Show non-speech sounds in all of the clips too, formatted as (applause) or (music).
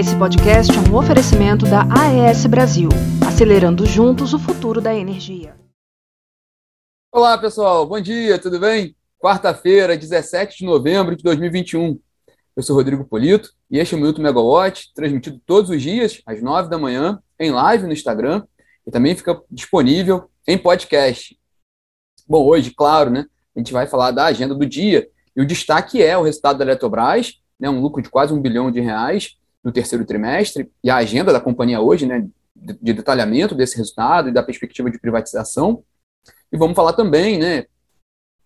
Esse podcast é um oferecimento da AES Brasil, acelerando juntos o futuro da energia. Olá, pessoal. Bom dia, tudo bem? Quarta-feira, 17 de novembro de 2021. Eu sou Rodrigo Polito e este é o Minuto Megawatt, transmitido todos os dias, às 9 da manhã, em live no Instagram e também fica disponível em podcast. Bom, hoje, claro, né, a gente vai falar da agenda do dia e o destaque é o resultado da Eletrobras, né, um lucro de quase um bilhão de reais no terceiro trimestre, e a agenda da companhia hoje, né, de, de detalhamento desse resultado e da perspectiva de privatização. E vamos falar também, né,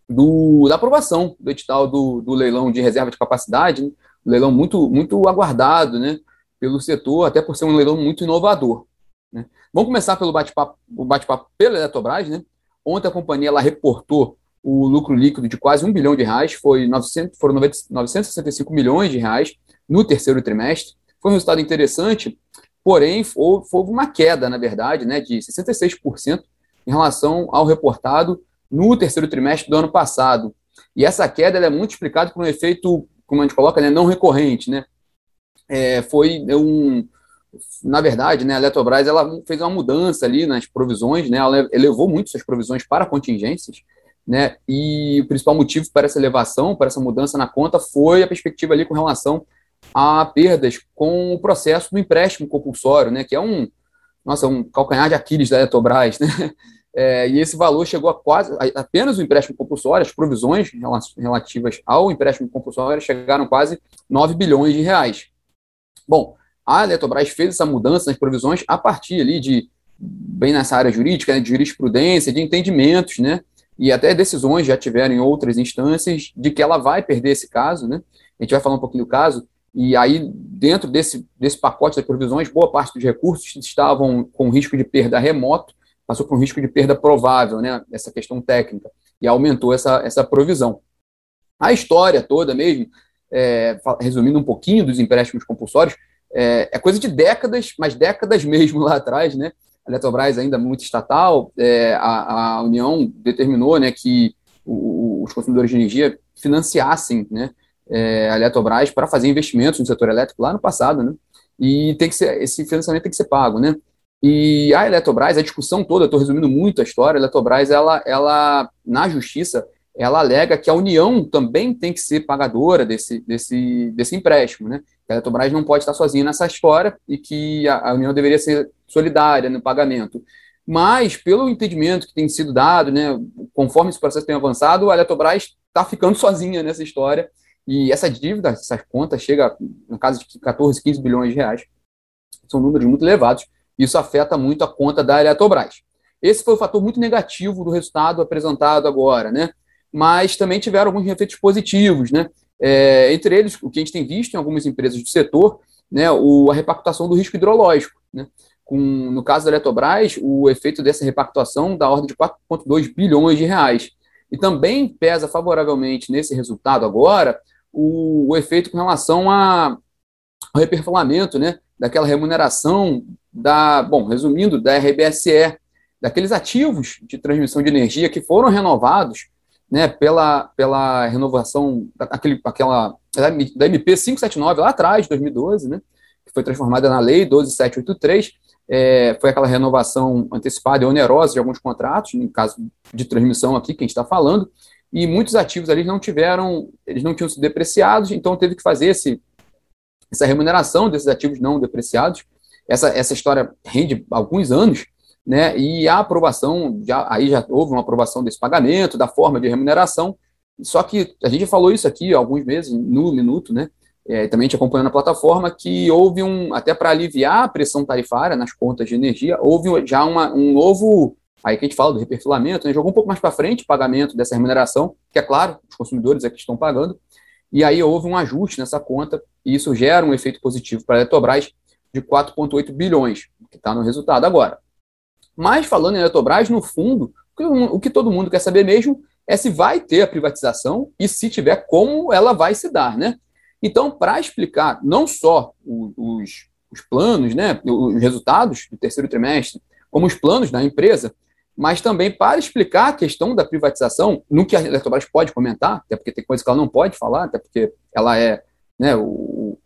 do, da aprovação do edital do, do leilão de reserva de capacidade, né, um leilão muito, muito aguardado, né, pelo setor, até por ser um leilão muito inovador. Né. Vamos começar pelo bate-papo bate pela Eletrobras, né? Ontem a companhia ela reportou o lucro líquido de quase um bilhão de reais, foi 900, foram 965 milhões de reais no terceiro trimestre. Foi um resultado interessante, porém houve, uma queda, na verdade, né, de 66% em relação ao reportado no terceiro trimestre do ano passado. E essa queda é muito explicada por um efeito, como a gente coloca, né, não recorrente. Né? É, foi um, na verdade, né, a Eletrobras ela fez uma mudança ali nas provisões, né, ela elevou muito suas provisões para contingências, né? E o principal motivo para essa elevação, para essa mudança na conta, foi a perspectiva ali com relação a perdas com o processo do empréstimo compulsório, né? Que é um, nossa, um calcanhar de Aquiles da Eletrobras, né? (laughs) É, e esse valor chegou a quase apenas o empréstimo compulsório, as provisões relativas ao empréstimo compulsório chegaram quase 9 bilhões de reais. Bom, a Eletrobras fez essa mudança nas provisões a partir ali de, bem nessa área jurídica, né, de jurisprudência, de entendimentos, né? e até decisões já tiveram em outras instâncias de que ela vai perder esse caso, né? A gente vai falar um pouquinho do caso, e aí, dentro desse, desse pacote de provisões, boa parte dos recursos estavam com risco de perda remoto, passou por um risco de perda provável, né? Essa questão técnica, e aumentou essa, essa provisão. A história toda mesmo, é, resumindo um pouquinho dos empréstimos compulsórios, é, é coisa de décadas, mas décadas (laughs) mesmo lá atrás, né? a Eletrobras ainda muito estatal, é, a, a, União determinou né, que o, os consumidores de energia financiassem né, é, a Eletrobras para fazer investimentos no setor elétrico lá no passado, né, e tem que ser, esse financiamento tem que ser pago. Né, e a Eletrobras, a discussão toda, estou resumindo muito a história, a Eletrobras, ela, ela, na justiça, ela alega que a União também tem que ser pagadora desse, desse, desse empréstimo, né? Que a Eletrobras não pode estar sozinha nessa história e que a, a União deveria ser solidária no pagamento. Mas, pelo entendimento que tem sido dado, né, conforme esse processo tem avançado, a Eletrobras está ficando (laughs) sozinha nessa história e essa dívida, essas contas, chega, no caso de 14, 15 bilhões de reais. São números muito elevados. Isso afeta muito a conta da Eletrobras. Esse foi o fator muito negativo do resultado apresentado agora, né? mas também tiveram alguns efeitos positivos, né? É, entre eles, o que a gente tem visto em algumas empresas do setor, né, o, a repactuação do risco hidrológico. Né? Com, no caso da Eletrobras, o efeito dessa repactuação da ordem de 4,2 bilhões de reais. E também pesa favoravelmente nesse resultado agora o, o efeito com relação ao reperfilamento né, daquela remuneração da, bom, resumindo, da RBSE, daqueles ativos de transmissão de energia que foram renovados né, pela, pela renovação daquele, aquela, da MP 579 lá atrás, de 2012, né, que foi transformada na Lei 12783, é, foi aquela renovação antecipada e onerosa de alguns contratos, no caso de transmissão aqui que a gente está falando, e muitos ativos ali não tiveram, eles não tinham sido depreciados, então teve que fazer esse, essa remuneração desses ativos não depreciados. Essa, essa história rende alguns anos, né? E a aprovação, já, aí já houve uma aprovação desse pagamento, da forma de remuneração, só que a gente falou isso aqui há alguns meses, no minuto, né? É, também te acompanhando a plataforma, que houve um, até para aliviar a pressão tarifária nas contas de energia, houve já uma, um novo, aí que a gente fala do reperfilamento, né, jogou um pouco mais para frente o pagamento dessa remuneração, que é claro, os consumidores é que estão pagando, e aí houve um ajuste nessa conta, e isso gera um efeito positivo para a Eletrobras de 4,8 bilhões, que está no resultado agora. Mas falando em Eletrobras, no fundo, o que todo mundo quer saber mesmo é se vai ter a privatização e se tiver, como ela vai se dar, né? Então, para explicar não só os, os planos, né, os resultados do terceiro trimestre, como os planos da empresa, mas também para explicar a questão da privatização, no que a Eletrobras pode comentar, até porque tem coisa que ela não pode falar, até porque ela é né, o,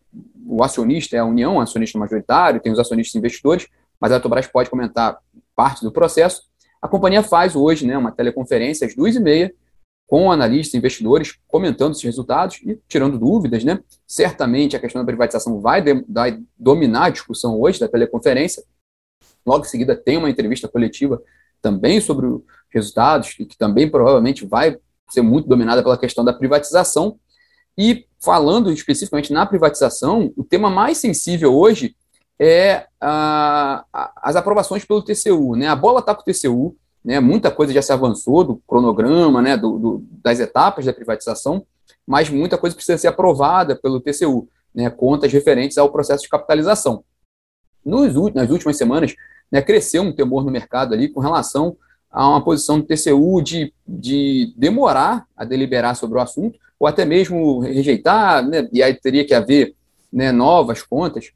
o acionista é a União, o acionista majoritário, tem os acionistas investidores, mas a Eletrobras pode comentar parte do processo. A companhia faz hoje né, uma teleconferência às duas e meia com analistas e investidores comentando esses resultados e tirando dúvidas. Né? Certamente a questão da privatização vai, de, vai dominar a discussão hoje da teleconferência. Logo em seguida tem uma entrevista coletiva também sobre os resultados, e que também provavelmente vai ser muito dominada pela questão da privatização. E falando especificamente na privatização, o tema mais sensível hoje é a, a, as aprovações pelo TCU. Né? A bola está com o TCU, né? muita coisa já se avançou do cronograma, né? Do, do, das etapas da privatização, mas muita coisa precisa ser aprovada pelo TCU, né? contas referentes ao processo de capitalização. Nos, nas últimas semanas, né, cresceu um temor no mercado ali com relação a uma posição do TCU de, de demorar a deliberar sobre o assunto, ou até mesmo rejeitar, né, e aí teria que haver né, novas contas.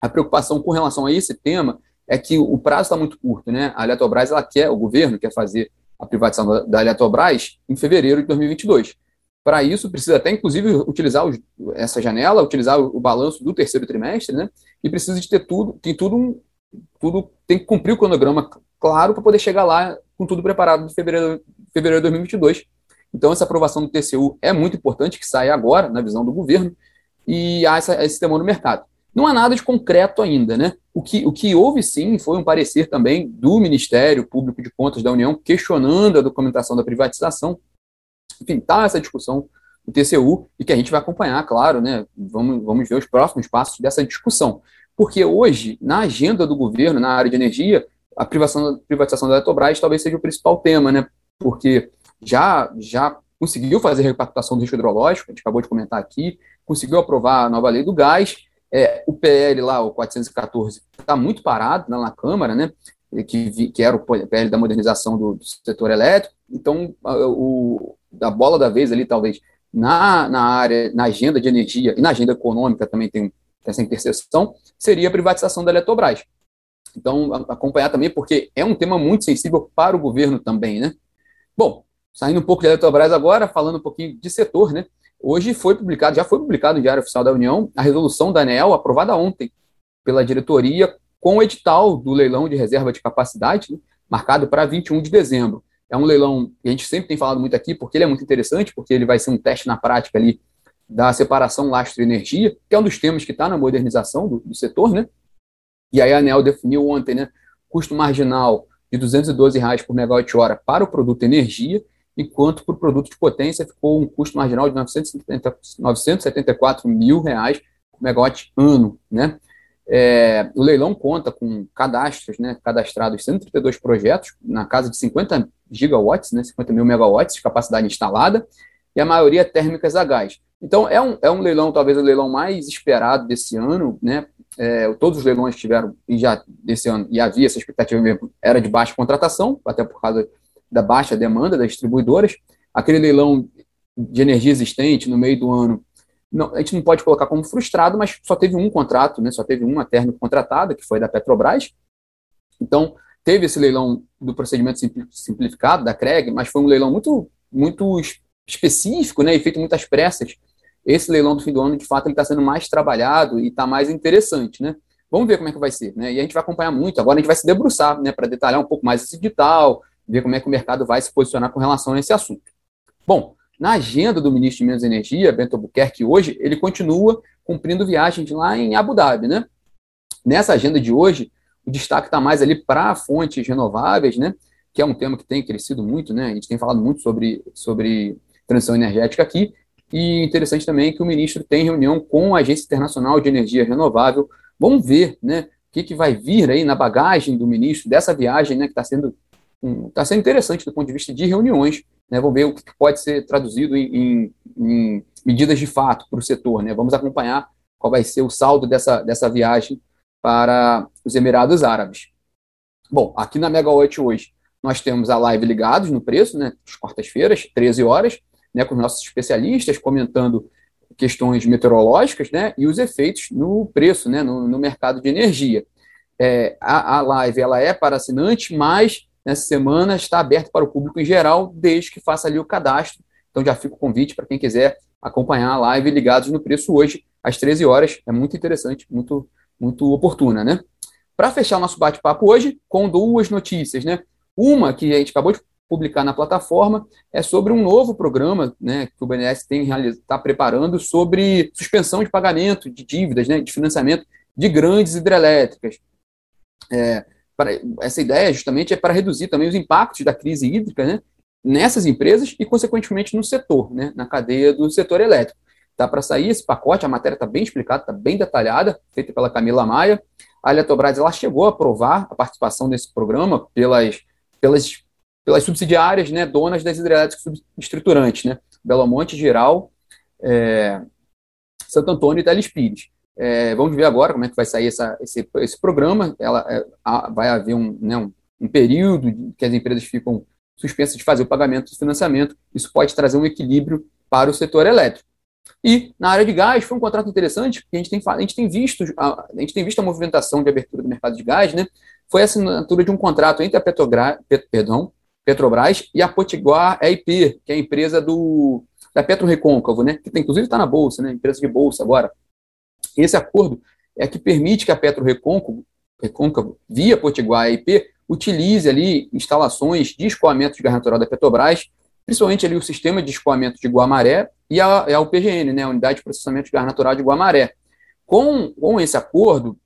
A preocupação com relação a esse tema é que o prazo está muito curto, né? A Eletrobras, ela quer, o governo quer fazer a privatização da Eletrobras em fevereiro de 2022. Para isso, precisa até, inclusive, utilizar os, essa janela, utilizar o, o, balanço do terceiro trimestre, né? E precisa de ter tudo, tem tudo, tudo tem que cumprir o cronograma claro para poder chegar lá com tudo preparado em fevereiro, fevereiro de 2022. Então, essa aprovação do TCU é muito importante, que saia agora, na visão do governo, e há essa, esse temor no mercado. Não há nada de concreto ainda, né? O que, o que houve sim foi um parecer também do Ministério Público de Contas da União questionando a documentação da privatização. Enfim, está essa discussão do TCU e que a gente vai acompanhar, claro, né? Vamos, vamos ver os próximos passos dessa discussão. Porque hoje, na agenda do governo, na área de energia, a privatização, privatização da Eletrobras talvez seja o principal tema, né? Porque já, já conseguiu fazer a repactação do risco hidrológico, a gente acabou de comentar aqui, conseguiu aprovar a nova lei do gás é, o PL lá, o 414, está muito parado lá na Câmara, né? Que, que era o PL da modernização do, do setor elétrico. Então, a, o, a bola da vez ali, talvez, na, na área, na agenda de energia e na agenda econômica também tem essa interseção, seria a privatização da Eletrobras. Então, acompanhar também, porque é um tema muito sensível para o governo também, né? Bom, saindo um pouco da Eletrobras agora, falando um pouquinho de setor, né? Hoje foi publicado, já foi publicado no Diário Oficial da União, a resolução da ANEL, aprovada ontem pela diretoria, com o edital do leilão de reserva de capacidade, né, marcado para 21 de dezembro. É um leilão que a gente sempre tem falado muito aqui, porque ele é muito interessante, porque ele vai ser um teste na prática ali da separação lastro-energia, que é um dos temas que está na modernização do, do, setor, né? E aí a ANEL definiu ontem, né, custo marginal de 212 reais por megawatt-hora para o produto energia enquanto para o produto de potência ficou um custo marginal de 970, 974 mil reais por megawatt ano, né? É, o leilão conta com cadastros, né, cadastrados 132 projetos, na casa de 50 gigawatts, né, 50 mil megawatts de capacidade instalada, e a maioria térmicas a gás. Então, é um, é um leilão, talvez o leilão mais esperado desse ano, né, é, todos os leilões tiveram, e já desse ano, e havia essa expectativa mesmo, era de baixa contratação, até por causa da baixa demanda das distribuidoras. Aquele leilão de energia existente no meio do ano, não, a gente não pode colocar como frustrado, mas só teve um contrato, né, só teve uma térmica contratada, que foi da Petrobras. Então, teve esse leilão do procedimento simplificado, da CREG, mas foi um leilão muito, muito específico né, e feito muitas pressas. Esse leilão do fim do ano, de fato, ele está sendo mais trabalhado e está mais interessante. Né? Vamos ver como é que vai ser. Né? E a gente vai acompanhar muito. Agora a gente vai se debruçar né, para detalhar um pouco mais esse edital, ver como é que o mercado vai se posicionar com relação a esse assunto. Bom, na agenda do ministro de Minas e Energia, Bento Albuquerque, hoje, ele continua cumprindo viagens lá em Abu Dhabi, né? Nessa agenda de hoje, o destaque está mais ali para fontes renováveis, né? Que é um tema que tem crescido muito, né? A gente tem falado muito sobre, sobre transição energética aqui. E interessante também que o ministro tem reunião com a Agência Internacional de Energia Renovável. Vamos ver, né? O que, que vai vir aí na bagagem do ministro dessa viagem, né? Que está sendo está sendo interessante do ponto de vista de reuniões. Né? Vamos ver o que pode ser traduzido em, em, em medidas de fato para o setor. Né? Vamos acompanhar qual vai ser o saldo dessa, dessa viagem para os Emirados Árabes. Bom, aqui na Megawatt hoje, nós temos a live ligados no preço, né, às quartas-feiras, 13 horas, né, com os nossos especialistas comentando questões meteorológicas né, e os efeitos no preço, né, no, no mercado de energia. É, a, a live ela é para assinante, mas nessa semana está aberto para o público em geral, desde que faça ali o cadastro. Então já fica o convite para quem quiser acompanhar a live ligados no preço hoje, às 13 horas. É muito interessante, muito, muito oportuna, né? Para fechar o nosso bate-papo hoje, com duas notícias, né? Uma que a gente acabou de publicar na plataforma é sobre um novo programa né, que o BNDES está preparando sobre suspensão de pagamento de dívidas, né, de financiamento de grandes hidrelétricas. É, essa ideia justamente é para reduzir também os impactos da crise hídrica né, nessas empresas e, consequentemente, no setor, né, na cadeia do setor elétrico. Tá para sair esse pacote, a matéria está bem explicada, está bem detalhada, feita pela Camila Maia. A Eletrobras ela chegou a aprovar a participação desse programa pelas, pelas, pelas subsidiárias, né, donas das hidrelétricas estruturantes, né, Belo Monte, Geral, é, Santo Antônio e Teles Pires. É, vamos ver agora como é que vai sair essa, esse, esse programa. Ela, é, a, vai haver um, né, um, um período que as empresas ficam suspensas de fazer o pagamento do financiamento. Isso pode trazer um equilíbrio para o setor elétrico. E na área de gás foi um contrato interessante, porque a gente tem, a gente tem, visto, a, a gente tem visto a movimentação de abertura do mercado de gás, né? Foi a assinatura de um contrato entre a Petrogra, Pet, perdão, Petrobras e a Potiguar EIP, que é a empresa do, da Petro Recôncavo, né? Que tem, inclusive está na Bolsa, né? Empresa de Bolsa agora. Esse acordo é que permite que a Petro Recôncavo, via Potiguar EIP, utilize ali instalações de escoamento de gás natural da Petrobras, principalmente ali o sistema de escoamento de Guamaré e a, a UPGN, né, a Unidade de Processamento de Gás Natural de Guamaré. Com, com esse acordo,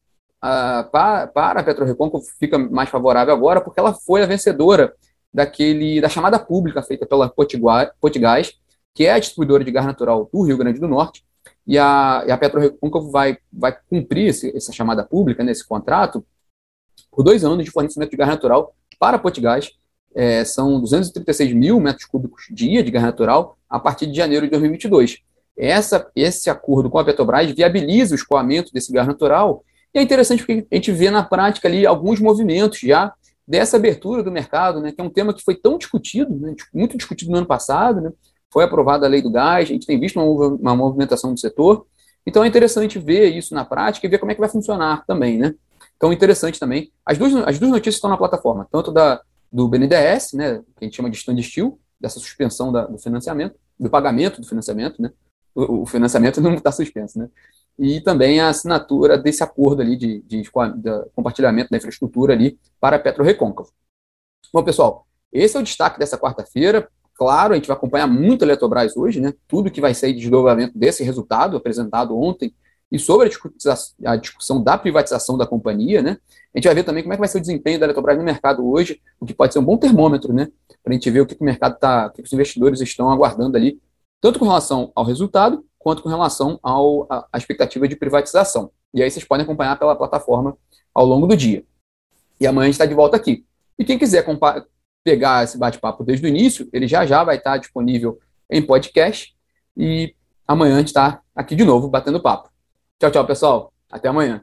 para, para a PetroRecôncavo fica mais favorável agora, porque ela foi a vencedora daquele da chamada pública feita pela Potiguar, Potigás, que é a distribuidora de gás natural do Rio Grande do Norte, e a, e a PetroRecôncavo vai, vai cumprir esse, essa chamada pública nesse contrato por dois anos de fornecimento de gás natural para Potigás, é, são 236 mil metros cúbicos dia de gás natural a partir de janeiro de 2022. Essa, esse acordo com a Petrobras viabiliza o escoamento desse gás natural e é interessante porque a gente vê na prática ali alguns movimentos já dessa abertura do mercado, né, que é um tema que foi tão discutido, né, muito discutido no ano passado, né, foi aprovada a lei do gás, a gente tem visto uma, uma movimentação do setor, então é interessante ver isso na prática e ver como é que vai funcionar também, né. Então, interessante também. As duas, as duas notícias estão na plataforma, tanto da, do BNDES, né, que a gente chama de standstill, dessa suspensão da, do financiamento, do pagamento do financiamento, né, o, o financiamento não está suspenso, né, e também a assinatura desse acordo ali de, de, de, compartilhamento da infraestrutura ali para a Petro Recôncavo. Bom, pessoal, esse é o destaque dessa quarta-feira. Claro, a gente vai acompanhar muito a Eletrobras hoje, né? Tudo que vai sair de desdobramento desse resultado apresentado ontem e sobre a discussão da privatização da companhia, né? A gente vai ver também como é que vai ser o desempenho da Eletrobras no mercado hoje, o que pode ser um bom termômetro, né? Para a gente ver o que, o mercado está, o que os investidores estão aguardando ali, tanto com relação ao resultado, quanto com relação ao, à expectativa de privatização. E aí vocês podem acompanhar pela plataforma ao longo do dia. E amanhã a gente está de volta aqui. E quem quiser pegar esse bate-papo desde o início, ele já já vai estar disponível em podcast. E amanhã a gente está aqui de novo batendo papo. Tchau, tchau, pessoal. Até amanhã.